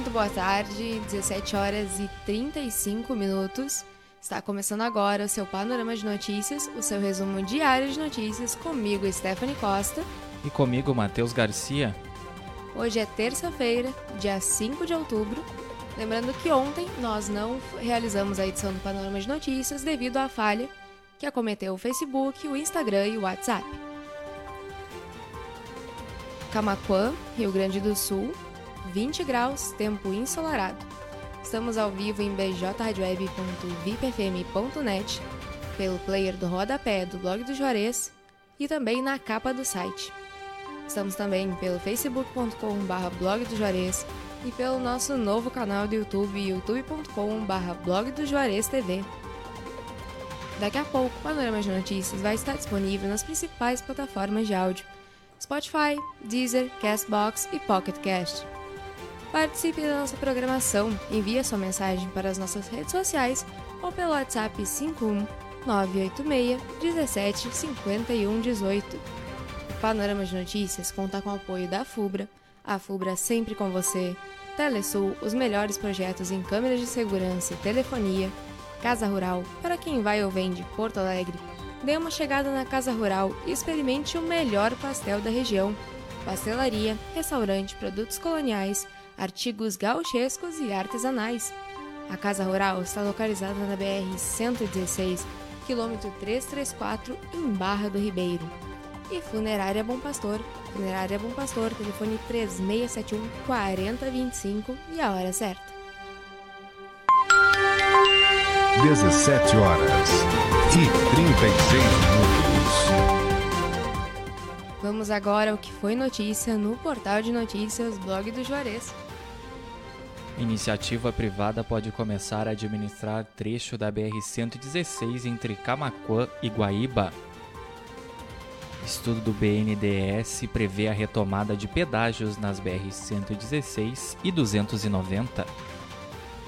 Muito boa tarde, 17 horas e 35 minutos. Está começando agora o seu panorama de notícias, o seu resumo diário de notícias comigo, Stephanie Costa. E comigo, Matheus Garcia. Hoje é terça-feira, dia 5 de outubro. Lembrando que ontem nós não realizamos a edição do Panorama de Notícias devido à falha que acometeu o Facebook, o Instagram e o WhatsApp. Camaquã, Rio Grande do Sul, 20 graus, tempo ensolarado. Estamos ao vivo em bjradioweb.vipfm.net, pelo player do rodapé do blog do Juarez e também na capa do site. Estamos também pelo facebook.com.br blog do Juarez e pelo nosso novo canal do YouTube, youtube.com.br blog do Juarez TV. Daqui a pouco, o Panorama de Notícias vai estar disponível nas principais plataformas de áudio Spotify, Deezer, Castbox e Pocket Cast. Participe da nossa programação, envie sua mensagem para as nossas redes sociais ou pelo WhatsApp 51 986 17 51 18. O Panorama de Notícias conta com o apoio da FUBRA, a FUBRA sempre com você, Telesul, os melhores projetos em câmeras de segurança e telefonia, Casa Rural, para quem vai ou vem de Porto Alegre, dê uma chegada na Casa Rural e experimente o melhor pastel da região. Pastelaria, restaurante, produtos coloniais, artigos gauchescos e artesanais. A Casa Rural está localizada na BR-116, quilômetro 334, em Barra do Ribeiro. E Funerária Bom Pastor. Funerária Bom Pastor, telefone 3671 4025 e a hora certa. 17 horas e 36 minutos. Vamos agora ao que foi notícia no portal de notícias Blog do Juarez. Iniciativa privada pode começar a administrar trecho da BR-116 entre Camaquã e Guaíba. Estudo do BNDES prevê a retomada de pedágios nas BR-116 e 290.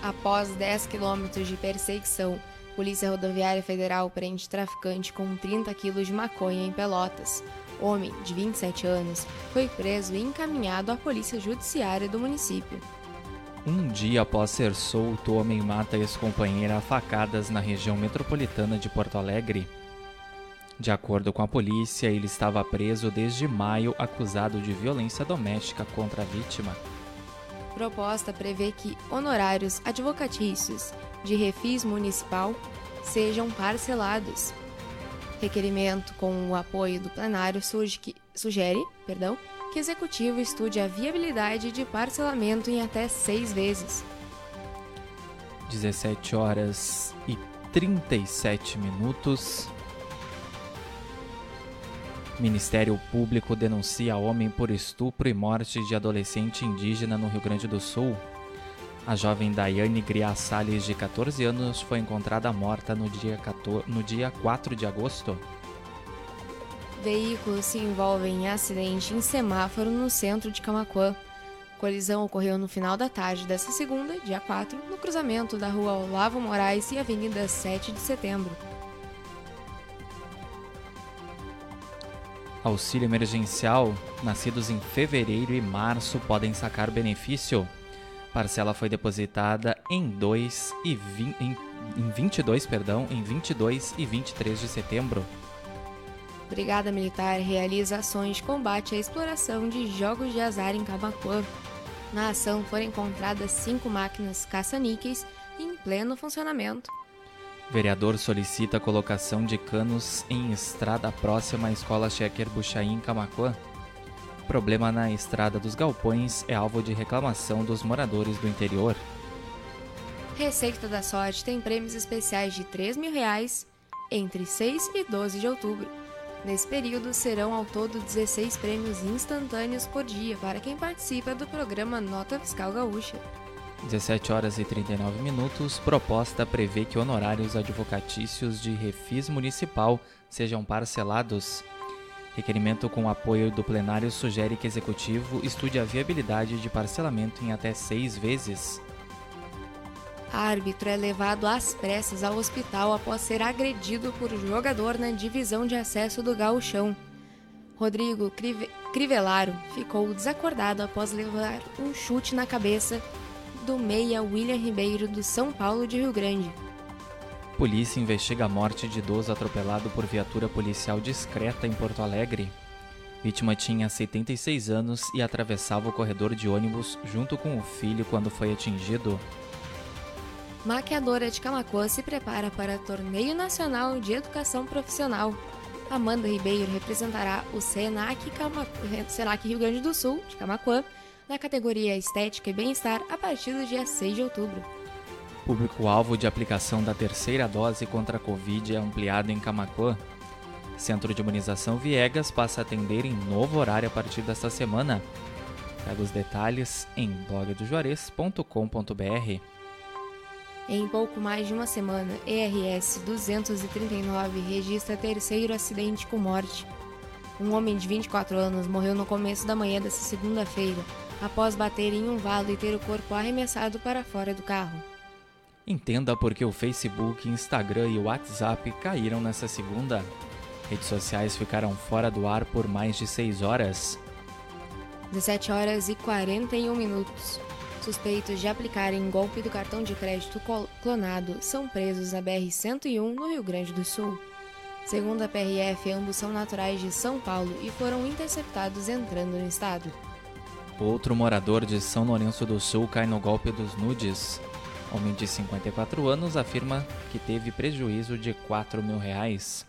Após 10 quilômetros de perseguição, Polícia Rodoviária Federal prende traficante com 30 quilos de maconha em Pelotas. Homem, de 27 anos, foi preso e encaminhado à Polícia Judiciária do município. Um dia após ser solto, homem mata ex-companheira a facadas na região metropolitana de Porto Alegre. De acordo com a polícia, ele estava preso desde maio acusado de violência doméstica contra a vítima. Proposta prevê que honorários advocatícios de refis municipal sejam parcelados. Requerimento com o apoio do plenário que, sugere perdão, que executivo estude a viabilidade de parcelamento em até seis vezes. 17 horas e 37 minutos. Ministério Público denuncia homem por estupro e morte de adolescente indígena no Rio Grande do Sul. A jovem Daiane Griá Salles, de 14 anos, foi encontrada morta no dia, 14, no dia 4 de agosto. Veículos se envolvem em acidente em semáforo no centro de Camaquã. Colisão ocorreu no final da tarde desta segunda, dia 4, no cruzamento da rua Olavo Moraes e Avenida 7 de Setembro. Auxílio emergencial. Nascidos em fevereiro e março podem sacar benefício. Parcela foi depositada em 2 e vi, em, em 22, perdão, em 22 e 23 de setembro. Brigada Militar realiza ações de combate à exploração de jogos de azar em Camacuã. Na ação foram encontradas cinco máquinas caça-níqueis em pleno funcionamento. Vereador solicita a colocação de canos em estrada próxima à escola Checker Buchaim em Camacuã. Problema na estrada dos galpões é alvo de reclamação dos moradores do interior. Receita da Sorte tem prêmios especiais de 3 mil reais entre 6 e 12 de outubro. Nesse período, serão ao todo 16 prêmios instantâneos por dia para quem participa do programa Nota Fiscal Gaúcha. 17 horas e 39 minutos. Proposta prevê que honorários advocatícios de refis municipal sejam parcelados. Requerimento com apoio do plenário sugere que executivo estude a viabilidade de parcelamento em até seis vezes. Árbitro é levado às pressas ao hospital após ser agredido por jogador na divisão de acesso do gauchão. Rodrigo Crive Crivellaro ficou desacordado após levar um chute na cabeça do meia William Ribeiro do São Paulo de Rio Grande. Polícia investiga a morte de idoso atropelado por viatura policial discreta em Porto Alegre. Vítima tinha 76 anos e atravessava o corredor de ônibus junto com o filho quando foi atingido. Maquiadora de Camacuã se prepara para Torneio Nacional de Educação Profissional. Amanda Ribeiro representará o Senac, Cama... Senac Rio Grande do Sul, de Camacuã, na categoria Estética e Bem-Estar a partir do dia 6 de outubro. Público-alvo de aplicação da terceira dose contra a Covid é ampliado em Camacuã. Centro de Imunização Viegas passa a atender em novo horário a partir desta semana. Pega os detalhes em blogdojuarez.com.br. Em pouco mais de uma semana, ERS 239 registra terceiro acidente com morte. Um homem de 24 anos morreu no começo da manhã desta segunda-feira, após bater em um valo e ter o corpo arremessado para fora do carro. Entenda por que o Facebook, Instagram e o WhatsApp caíram nessa segunda. Redes sociais ficaram fora do ar por mais de 6 horas. 17 horas e 41 minutos. Suspeitos de aplicarem golpe do cartão de crédito clonado são presos na BR-101 no Rio Grande do Sul. Segundo a PRF, ambos são naturais de São Paulo e foram interceptados entrando no estado. Outro morador de São Lourenço do Sul cai no golpe dos nudes. Homem de 54 anos afirma que teve prejuízo de 4 mil reais.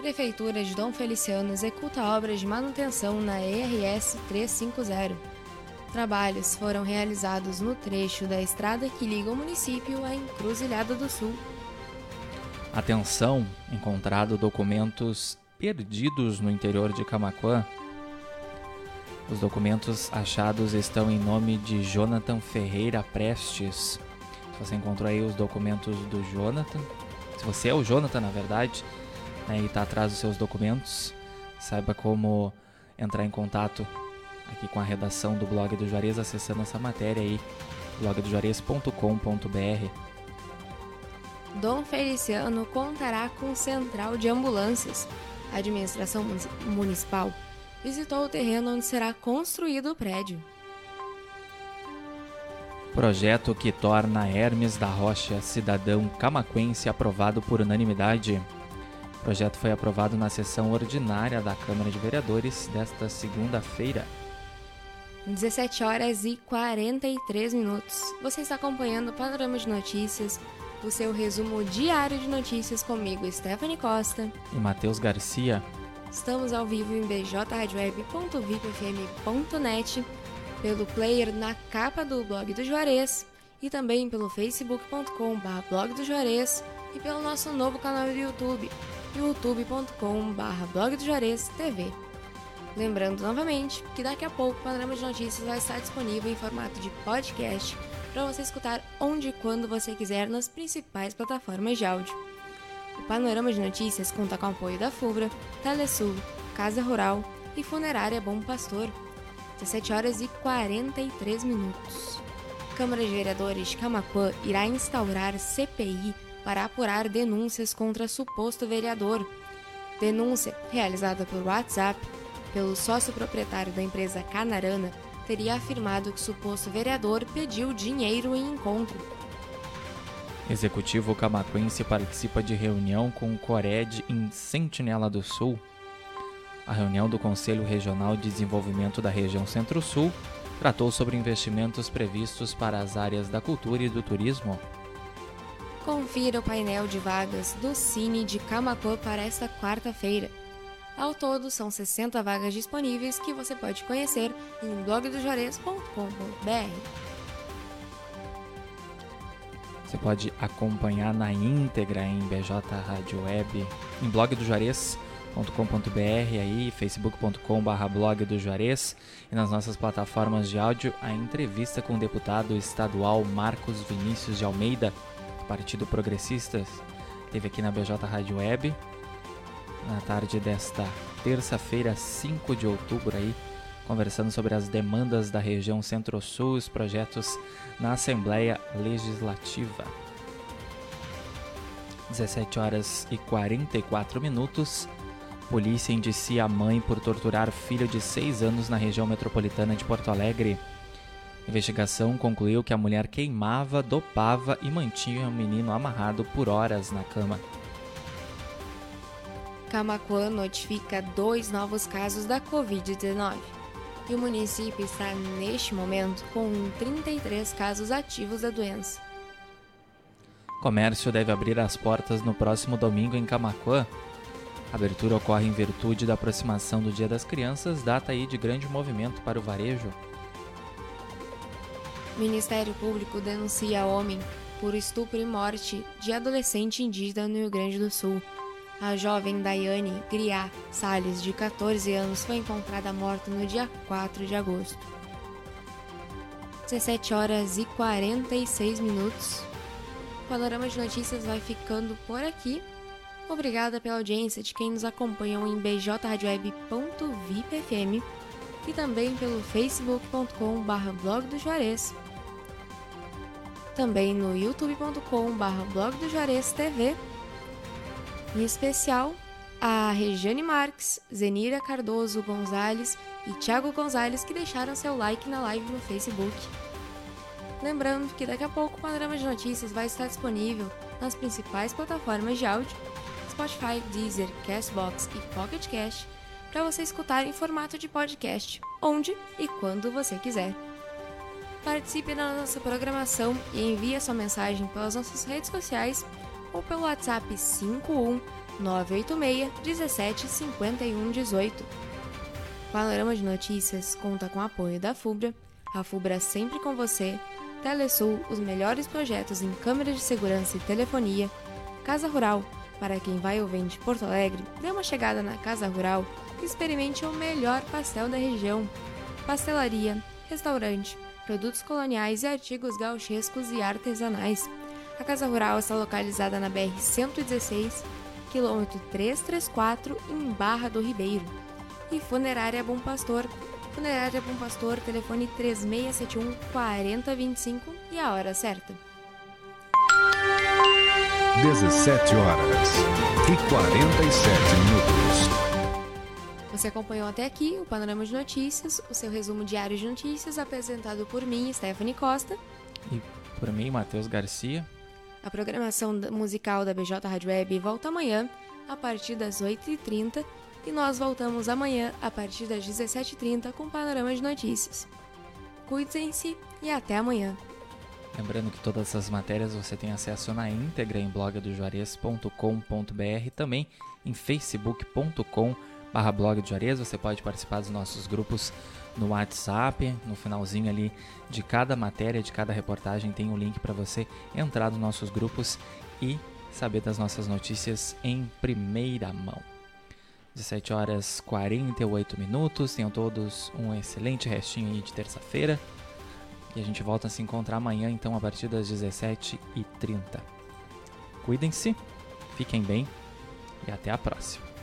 Prefeitura de Dom Feliciano executa obras de manutenção na ERS 350. Trabalhos foram realizados no trecho da estrada que liga o município à Encruzilhada do Sul. Atenção, encontrado documentos perdidos no interior de Camaquã. Os documentos achados estão em nome de Jonathan Ferreira Prestes. Se você encontrou aí os documentos do Jonathan, se você é o Jonathan na verdade, né, e está atrás dos seus documentos, saiba como entrar em contato aqui com a redação do blog do Juarez acessando essa matéria aí, blogdojuarez.com.br. Dom Feliciano contará com central de ambulâncias. A administração municipal visitou o terreno onde será construído o prédio. Projeto que torna Hermes da Rocha cidadão camaquense aprovado por unanimidade. O projeto foi aprovado na sessão ordinária da Câmara de Vereadores desta segunda-feira. 17 horas e 43 minutos. Você está acompanhando o Panorama de Notícias, o seu resumo diário de notícias comigo, Stephanie Costa e Matheus Garcia. Estamos ao vivo em bjradioweb.vipfm.net, pelo player na capa do blog do Juarez e também pelo facebook.com.br blog do Juarez e pelo nosso novo canal do YouTube, youtube.com.br blog do Juarez TV. Lembrando novamente que daqui a pouco o Panorama de Notícias vai estar disponível em formato de podcast para você escutar onde e quando você quiser nas principais plataformas de áudio. O Panorama de Notícias conta com o apoio da FUBRA, Telesul, Casa Rural e Funerária Bom Pastor. 17 horas e 43 minutos. Câmara de Vereadores de Camacuã irá instaurar CPI para apurar denúncias contra suposto vereador. Denúncia realizada por WhatsApp pelo sócio proprietário da empresa Canarana teria afirmado que o suposto vereador pediu dinheiro em encontro. Executivo camaquense participa de reunião com o Cored em Sentinela do Sul. A reunião do Conselho Regional de Desenvolvimento da Região Centro-Sul tratou sobre investimentos previstos para as áreas da cultura e do turismo. Confira o painel de vagas do Cine de Camacuã para esta quarta-feira. Ao todo, são 60 vagas disponíveis que você pode conhecer em blogdojores.com.br. Você pode acompanhar na íntegra em BJ Rádio Web, em blogdojuarez.com.br, aí, facebook.com.br blog do Juarez e nas nossas plataformas de áudio a entrevista com o deputado estadual Marcos Vinícius de Almeida, do Partido Progressistas, teve aqui na BJ Rádio Web na tarde desta terça-feira, 5 de outubro aí, conversando sobre as demandas da região Centro-Sul os projetos na Assembleia Legislativa. 17 horas e 44 minutos. Polícia indicia a mãe por torturar filho de 6 anos na região metropolitana de Porto Alegre. Investigação concluiu que a mulher queimava, dopava e mantinha o menino amarrado por horas na cama. Camacuã notifica dois novos casos da Covid-19 e o município está neste momento com 33 casos ativos da doença. O comércio deve abrir as portas no próximo domingo em Camacuã. A abertura ocorre em virtude da aproximação do Dia das Crianças, data aí de grande movimento para o varejo. O Ministério Público denuncia homem por estupro e morte de adolescente indígena no Rio Grande do Sul. A jovem Daiane Griá Salles, de 14 anos, foi encontrada morta no dia 4 de agosto. 17 horas e 46 minutos. O Panorama de Notícias vai ficando por aqui. Obrigada pela audiência de quem nos acompanhou em bjradioweb.vipfm e também pelo facebook.com.br blog do Juarez. Também no youtube.com.br blog do Juarez TV em especial, a Regiane Marques, Zenira Cardoso Gonzalez e Thiago Gonzalez que deixaram seu like na live no Facebook. Lembrando que daqui a pouco o panorama de notícias vai estar disponível nas principais plataformas de áudio, Spotify, Deezer, Castbox e Pocket Cast, para você escutar em formato de podcast, onde e quando você quiser. Participe da nossa programação e envie a sua mensagem pelas nossas redes sociais ou pelo WhatsApp 51 986 17 51 18. Panorama de Notícias conta com apoio da FUBRA, a FUBRA sempre com você, Telesul, os melhores projetos em câmeras de segurança e telefonia, Casa Rural, para quem vai ou vem de Porto Alegre, dê uma chegada na Casa Rural e experimente o melhor pastel da região. Pastelaria, restaurante, produtos coloniais e artigos gauchescos e artesanais. A Casa Rural está localizada na BR-116, quilômetro 334, em Barra do Ribeiro. E Funerária Bom Pastor. Funerária Bom Pastor, telefone 3671 4025 e a hora certa. 17 horas e 47 minutos. Você acompanhou até aqui o Panorama de Notícias, o seu resumo diário de notícias, apresentado por mim, Stephanie Costa. E por mim, Matheus Garcia. A programação musical da BJ Rádio Web volta amanhã, a partir das 8h30, e nós voltamos amanhã, a partir das 17h30, com Panorama de Notícias. Cuidem-se e até amanhã. Lembrando que todas essas matérias você tem acesso na íntegra em blogdojuarez.com.br também em facebook.com blog do Juarez. Você pode participar dos nossos grupos no WhatsApp, no finalzinho ali de cada matéria, de cada reportagem, tem um link para você entrar nos nossos grupos e saber das nossas notícias em primeira mão. 17 horas 48 minutos. Tenham todos um excelente restinho aí de terça-feira. E a gente volta a se encontrar amanhã, então, a partir das 17h30. Cuidem-se, fiquem bem e até a próxima.